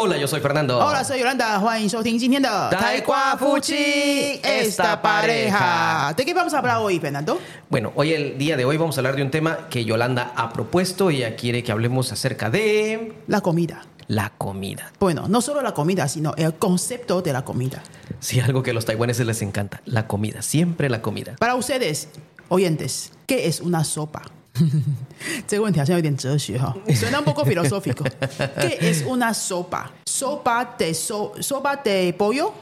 Hola, yo soy Fernando. Hola, soy Yolanda. Juan y Shouting Jintienda. Fuchi, esta pareja. ¿De qué vamos a hablar hoy, Fernando? Bueno, hoy el día de hoy vamos a hablar de un tema que Yolanda ha propuesto. Ella quiere que hablemos acerca de La comida. la comida. Bueno, no solo la comida, sino el concepto de la comida. Sí, algo que a los taiwaneses les encanta, la comida, siempre la comida. Para ustedes, oyentes, ¿qué es una sopa? 这个问题好像有点哲学哈，suena un poco filosófico. ¿Qué es una sopa? Sopa de so, sopa de pollo,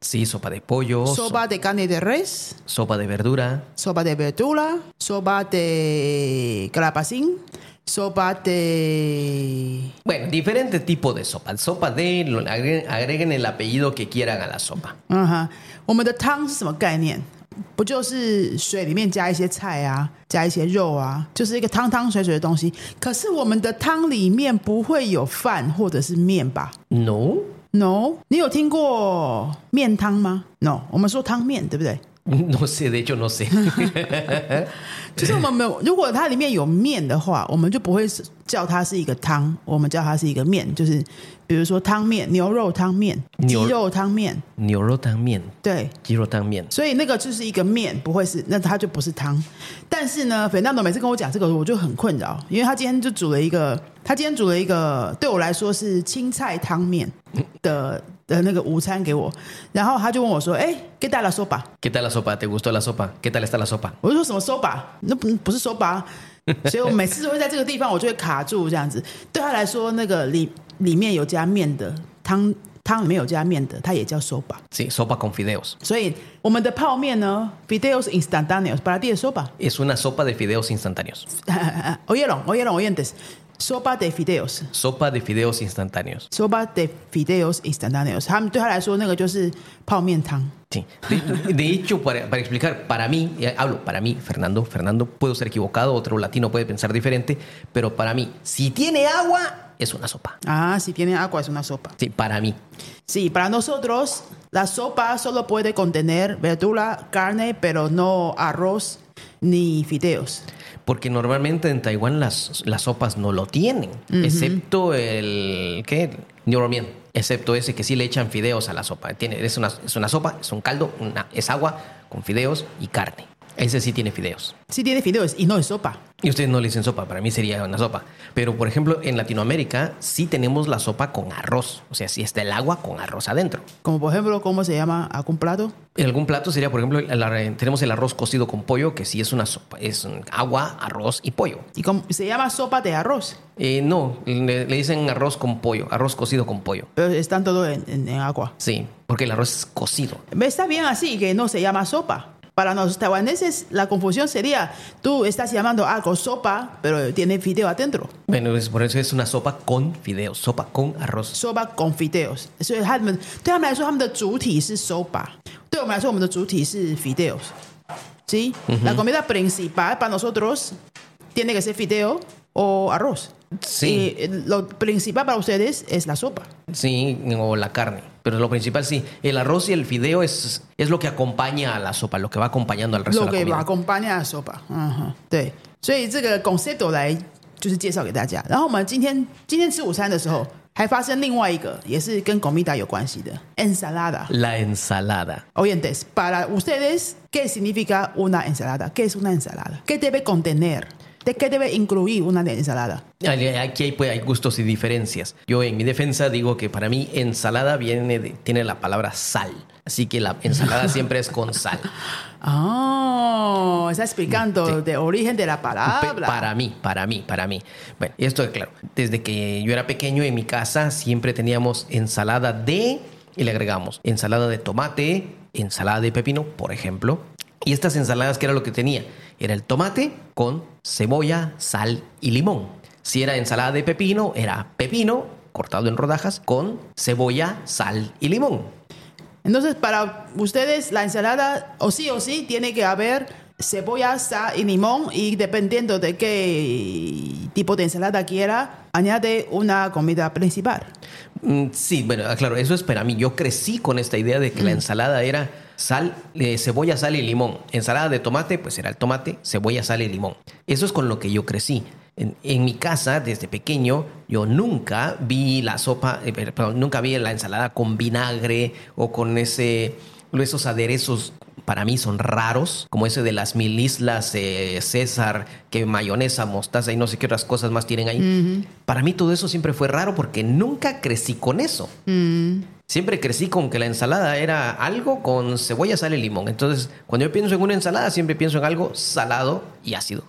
Sí, sopa de pollo, so- sopa de carne de res, sopa de verdura, sopa de verdura, sopa de calabacín, sopa de... bueno, diferente tipo de sopa. Sopa de, lo- agreguen, agreguen el apellido que quieran a la sopa. 嗯哈，我们的汤是什么概念？ 不就是水里面加一些菜啊，加一些肉啊，就是一个汤汤水水的东西。可是我们的汤里面不会有饭或者是面吧 No,？No，你有听过面汤吗？No，我们说汤面，对不对？no sé, de hecho no sé. 就是我们没有，如果它里面有面的话，我们就不会是叫它是一个汤，我们叫它是一个面。就是比如说汤面、牛肉汤面、鸡牛肉汤面，牛肉汤面，对。鸡肉汤面。所以那个就是一个面，不会是，那它就不是汤。但是呢，斐纳诺每次跟我讲这个，我就很困扰，因为他今天就煮了一个，他今天煮了一个对我来说是青菜汤面的的那个午餐给我，然后他就问我说：“哎，给带了说吧。¿Qué tal la sopa? ¿Te gustó la sopa? ¿Qué tal está la sopa?” 我就说什么说吧，那不不是说吧。所以我每次都会在这个地方，我就会卡住这样子。对他来说，那个里里面有加面的汤，汤里面有加面的，它也叫 soba。Sí, sopa con fideos. 所以我们的泡面呢，fideos instantáneos para ti es sopa。Es una sopa de fideos instantáneos. oyeron, oyeron, oyentes. Sopa de fideos. Sopa de fideos instantáneos. Sopa de fideos instantáneos. 他们对他来说，那个就是泡面汤。 Sí. De, de hecho, para, para explicar, para mí, y hablo para mí, Fernando, Fernando, puedo ser equivocado, otro latino puede pensar diferente, pero para mí, si tiene agua, es una sopa. Ah, si tiene agua es una sopa. Sí, para mí. Sí, para nosotros la sopa solo puede contener verdura, carne, pero no arroz ni fideos. Porque normalmente en Taiwán las, las sopas no lo tienen, excepto el. ¿Qué? Niuromien. Excepto ese que sí le echan fideos a la sopa. Tiene, es, una, es una sopa, es un caldo, una, es agua con fideos y carne. Ese sí tiene fideos. Sí tiene fideos y no es sopa. Y ustedes no le dicen sopa, para mí sería una sopa. Pero, por ejemplo, en Latinoamérica sí tenemos la sopa con arroz. O sea, sí está el agua con arroz adentro. Como por ejemplo, ¿cómo se llama algún plato? En algún plato sería, por ejemplo, tenemos el arroz cocido con pollo, que sí es una sopa. Es agua, arroz y pollo. Y como- se llama sopa de arroz, Eh, no, le, le dicen arroz con pollo, arroz cocido con pollo. pero están todos en- en- en agua. Sí, porque el arroz es cocido. Está bien así que no se llama sopa. Para los taiwaneses la confusión sería, tú estás llamando algo sopa, pero tiene fideo adentro. Bueno, es, por eso es una sopa con fideos, sopa con arroz. sopa con fideos，所以他们对他们来说，他们的主体是 sopa，对我们来说，我们的主体是 fideos。¿Sí? La comida principal para nosotros tiene que ser fideo o arroz. Sí. Y eh, lo principal para ustedes es la sopa. Sí, o la carne. Pero lo principal sí, el arroz y el fideo es, es lo que acompaña a la sopa, lo que va acompañando al resto lo de la que comida. acompaña a sopa，嗯哼，对，所以这个 concept 来就是介绍给大家。然后我们今天今天吃午餐的时候，还发生另外一个也是跟 comida 有关系的 ensalada。 La ensalada. Oyentes, para ustedes, ¿qué significa una ensalada? ¿Qué es una ensalada? ¿Qué debe contener? ¿De qué debe incluir una ensalada? Aquí hay, pues, hay gustos y diferencias. Yo en mi defensa digo que para mí ensalada viene de- tiene la palabra sal. Así que la ensalada siempre es con sal. Oh, está explicando Sí. el origen de la palabra. Para mí, para mí, para mí. Bueno, esto es claro. Desde que yo era pequeño en mi casa siempre teníamos ensalada de y le agregamos ensalada de tomate, ensalada de pepino, por ejemplo. Y estas ensaladas, ¿qué era lo que tenía? Era el tomate con cebolla, sal y limón. Si era ensalada de pepino, era pepino cortado en rodajas con cebolla, sal y limón. Entonces, para ustedes, la ensalada, o sí o sí, tiene que haber cebolla, sal y limón. Y dependiendo de qué tipo de ensalada quiera, añade una comida principal. Mm, Sí, bueno, ah, claro, eso es para mí. Yo crecí con esta idea de que la ensalada era sal, eh, cebolla, sal y limón. Ensalada de tomate, pues era el tomate, cebolla, sal y limón. Eso es con lo que yo crecí. En, en mi casa, desde pequeño, yo nunca vi la sopa, eh, perdón, nunca vi la ensalada con vinagre o con ese, esos aderezos para mí son raros, como ese de las mil islas eh, César, que mayonesa, mostaza y no sé qué otras cosas más tienen ahí. Para mí todo eso siempre fue raro porque nunca crecí con eso Siempre crecí con que la ensalada era algo con cebolla, sal y limón. Entonces, cuando yo pienso en una ensalada, siempre pienso en algo salado y ácido.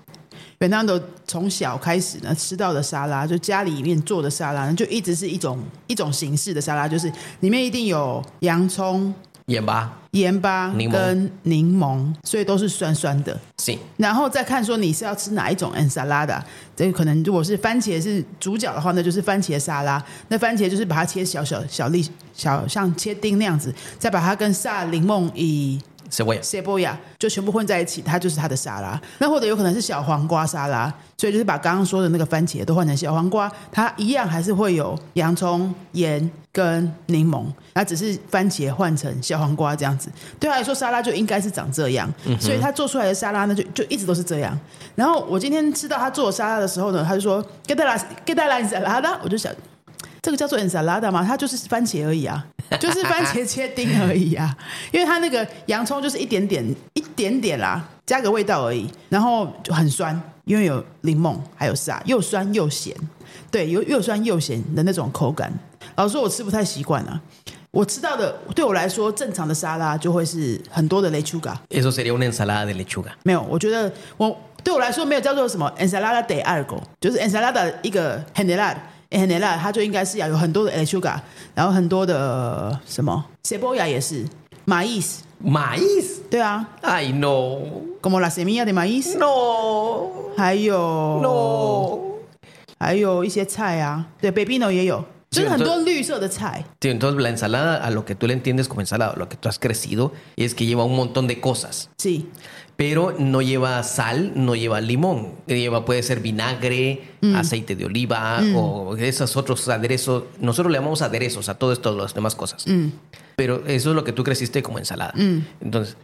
Fernando 从小开始呢，吃到的沙拉，就家里面做的沙拉呢，就一直是一种一种形式的沙拉，就是里面一定有洋葱、 盐巴，盐巴跟柠檬，所以都是酸酸的。sí. 然后再看说你是要吃哪一种 ensalada，这个可能如果是番茄是主角的话，那就是番茄沙拉。那番茄就是把它切小小小粒小像切丁那样子，再把它跟萨柠檬以 cebolla. cebolla 就全部混在一起，它就是它的沙拉。那或者有可能是小黄瓜沙拉，所以就是把刚刚说的那个番茄都换成小黄瓜，它一样还是会有洋葱、盐跟柠檬，它只是番茄换成小黄瓜这样子。对他来说，沙拉就应该是长这样，所以他做出来的沙拉呢，就就一直都是这样。然后我今天吃到他做沙拉的时候呢，他就说 “get la get la ensalada”，我就想。这个叫做 ensalada 吗？它就是番茄而已啊，就是番茄切丁而已啊。因为它那个洋葱就是一点点一点点啦，加个味道而已，然后就很酸，因为有柠檬还有沙，又酸又咸，对，有又酸又咸的那种口感。老实说，我吃不太习惯啊。我吃到的对我来说，正常的沙拉就会是很多的 lechuga，Eso sería una ensalada de lechuga. 没有，我觉得我对我来说没有叫做什么 ensalada de algo，就是 ensalada 一个 general。general 它就应该是要有很多的 lechuga，然后很多的什么 cebolla 也是，maíz， Maíz. 对啊 Ay, no. ，como la semilla de maíz， No. 还有 No. 还有一些菜啊，对，pepino 也有，就是很多绿色的菜。 Sí, entonces la ensalada, a lo que tú le entiendes como ensalada, lo que tú has crecido, es que lleva un montón de cosas. Sí， Pero no lleva sal, no lleva limón. Lleva, puede ser vinagre, aceite de oliva o esos otros aderezos. Nosotros le llamamos aderezos a todo esto, las demás cosas. Pero eso es lo que tú creciste como ensalada. Entonces,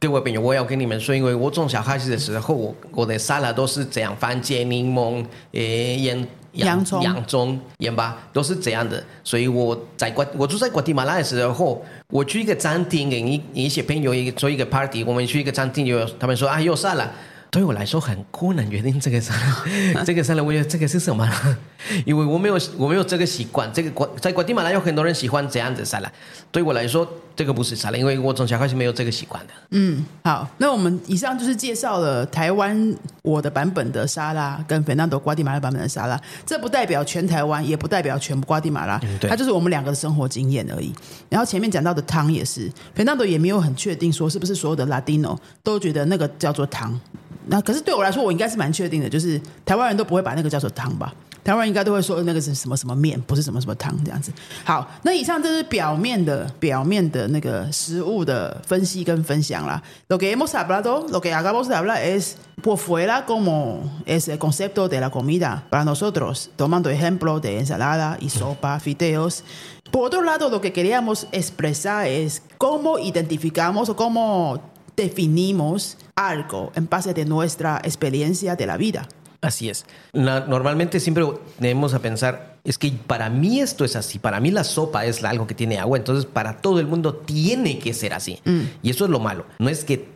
各位朋友，我要跟你们说，因为我从小开始的时候，我我的沙拉都是这样，番茄、柠檬、诶盐、洋葱洋葱、盐巴都是这样的。所以我在瓜，我住在瓜地马拉的时候， 我去一个餐厅，跟一一些朋友一个做一个 party，我们去一个餐厅，就他们说啊又散了。对我来说很困难决定这个沙，这个沙拉，我觉得这个是什么？因为我没有我没有这个习惯，这个瓜在瓜地马拉有很多人喜欢这样子沙拉，对我来说这个不是沙拉，因为我从小开始没有这个习惯的。嗯好，那我们以上就是介绍了台湾我的版本的沙拉跟 Fernando 瓜地马拉版本的沙拉，这不代表全台湾，也不代表全部瓜地马拉，对它就是我们两个的生活经验而已。然后前面讲到的汤也是，Fernando 也没有很确定说是不是所有的 Latino 都觉得那个叫做汤。那可是对我来说，我应该是蛮确定的，就是台湾人都不会把那个叫做汤吧。台湾人应该都会说那个是什么什么面，不是什么什么汤这样子。好，那以上这是表面的表面的那个食物的分析跟分享啦。Lo que hemos hablado, lo que acabamos de hablar es por fuera como es el concepto de la comida para nosotros, tomando ejemplo de ensalada y sopa, fideos. Por otro lado, lo que queríamos expresar es cómo identificamos o cómo definimos algo en base de nuestra experiencia de la vida. Así es. Normalmente siempre tenemos a pensar, es que para mí esto es así, para mí la sopa es algo que tiene agua, entonces para todo el mundo tiene que ser así. Y eso es lo malo. No es que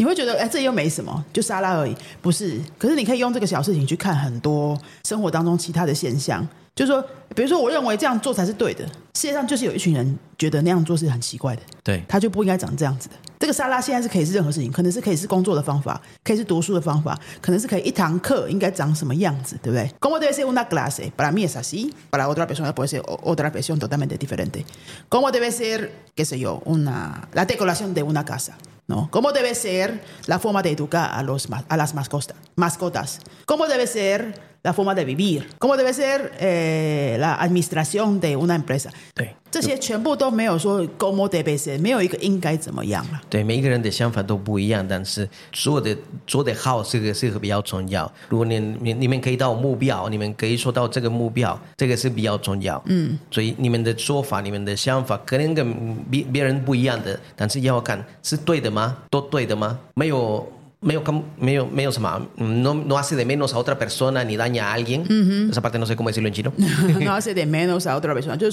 你会觉得，哎，这又没什么，就沙拉而已，不是？可是你可以用这个小事情去看很多生活当中其他的现象，就是说，比如说，我认为这样做才是对的，世界上就是有一群人觉得那样做是很奇怪的，对它就不应该长这样子的。这个沙拉现在是可以是任何事情，可能是可以是工作的方法，可以是读书的方法，可能是可以一堂课应该长什么样子，对不对？Como debe ser una clase para mí es así, para otra persona puede ser o- otra versión totalmente diferente. Como debe ser, qué sé yo, una la decoración de una casa. ¿no? ¿Cómo debe ser la forma de educar a, los, ma- a las mascotas, mascotas? ¿Cómo debe ser la forma de vivir, cómo debe ser eh, la administración de una empresa。对这些全部都没有说 cómo debe ser，没有一个应该怎么样了。对，每一个人的想法都不一样，但是做的做的好，这个是比较重要。如果你你你们可以到目标，你们可以说到这个目标，这个是比较重要。嗯，所以你们的说法、你们的想法可能跟别别人不一样的，但是要看是对的吗？都对的吗？没有。medio, medio, medio no, no, hace de menos a otra persona ni daña a alguien. Uh -huh. Esa parte no sé cómo decirlo en chino. no hace de menos a otra persona. Pues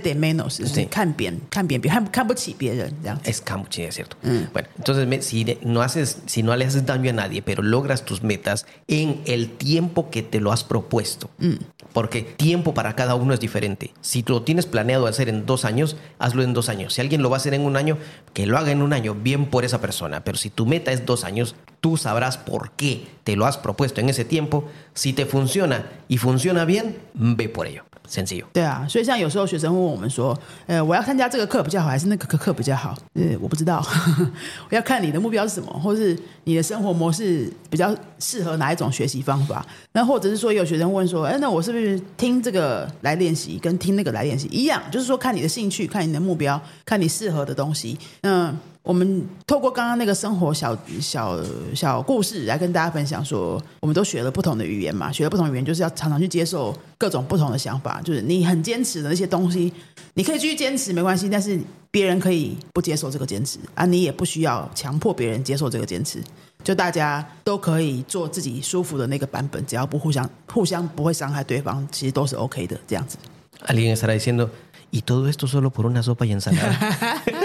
de menos es cierto. Mm. Bueno, entonces si no, haces, si no le haces daño a nadie, pero logras tus metas en el tiempo que te lo has propuesto. Mm. Porque tiempo para cada uno es diferente. Si tú lo tienes planeado hacer en dos años, hazlo en dos años. Si alguien lo va a hacer en un año, que lo haga en un año, bien por esa persona. Pero si tu meta es dos años, tú sabrás por qué te lo has propuesto en ese tiempo. Si te funciona y funciona bien, ve por ello. Sencillo. 对啊，所以像有时候学生问我们说，呃，我要参加这个课比较好，还是那个课比较好？呃，我不知道，我要看你的目标是什么，或是你的生活模式比较适合哪一种学习方法。那或者是说，有学生问说，哎，那我是不是听这个来练习，跟听那个来练习一样？就是说，看你的兴趣，看你的目标，看你适合的东西。嗯。我们透过刚刚那个生活小小小故事来跟大家分享，说我们都学了不同的语言嘛，学了不同语言就是要常常去接受各种不同的想法。就是你很坚持的那些东西，你可以继续坚持没关系，但是别人可以不接受这个坚持啊，你也不需要强迫别人接受这个坚持。就大家都可以做自己舒服的那个版本，只要不互相互相不会伤害对方，其实都是 OK 的。这样子。Alguien estará diciendo y todo esto solo por una sopa y ensalada.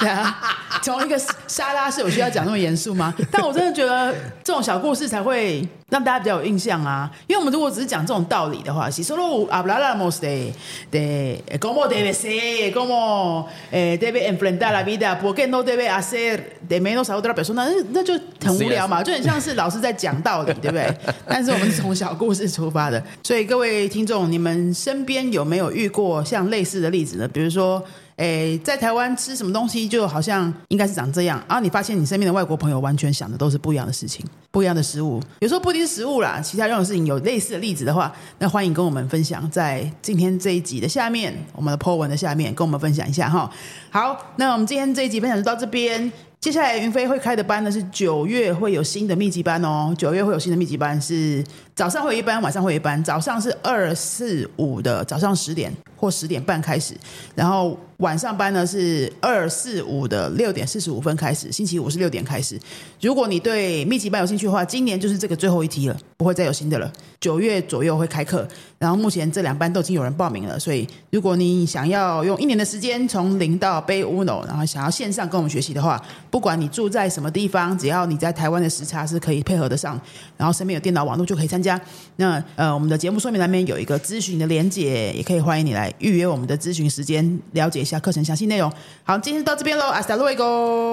对啊，从一个沙拉是有需要讲那么严肃吗？但我真的觉得这种小故事才会让大家比较有印象啊。因为我们如果只是讲这种道理的话，si solo habláramos de de cómo debe ser, cómo debe enfrentar la vida, por qué no debe hacer de menos a otra persona，那那就很无聊嘛，就很像是老师在讲道理，对不对？但是我们是从小故事出发的，所以各位听众，你们身边有没有遇过像类似的例子呢？比如说。诶，在台湾吃什么东西就好像应该是长这样，然后你发现你身边的外国朋友完全想的都是不一样的事情，不一样的食物。有时候不一定是食物啦，其他任何事情有类似的例子的话，那欢迎跟我们分享，在今天这一集的下面，我们的 po 文的下面跟我们分享一下哈。好，那我们今天这一集分享就到这边。接下来云飞会开的班呢是九月会有新的密集班哦，九月会有新的密集班是早上会有一班，晚上会有一班，早上是二四五的早上十点或十点半开始，然后。晚上班呢是二四五的六点四十五分开始，星期五是六点开始。如果你对密集班有兴趣的话，今年就是这个最后一梯了，不会再有新的了。九月左右会开课，然后目前这两班都已经有人报名了，所以如果你想要用一年的时间从零到背 Uno，然后想要线上跟我们学习的话，不管你住在什么地方，只要你在台湾的时差是可以配合得上，然后身边有电脑网络就可以参加。那呃，我们的节目说明栏面有一个咨询的连结，也可以欢迎你来预约我们的咨询时间，了解一下课程详细内容。好，今天到这边喽，阿德路一个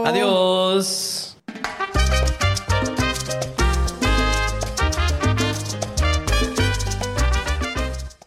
，adios。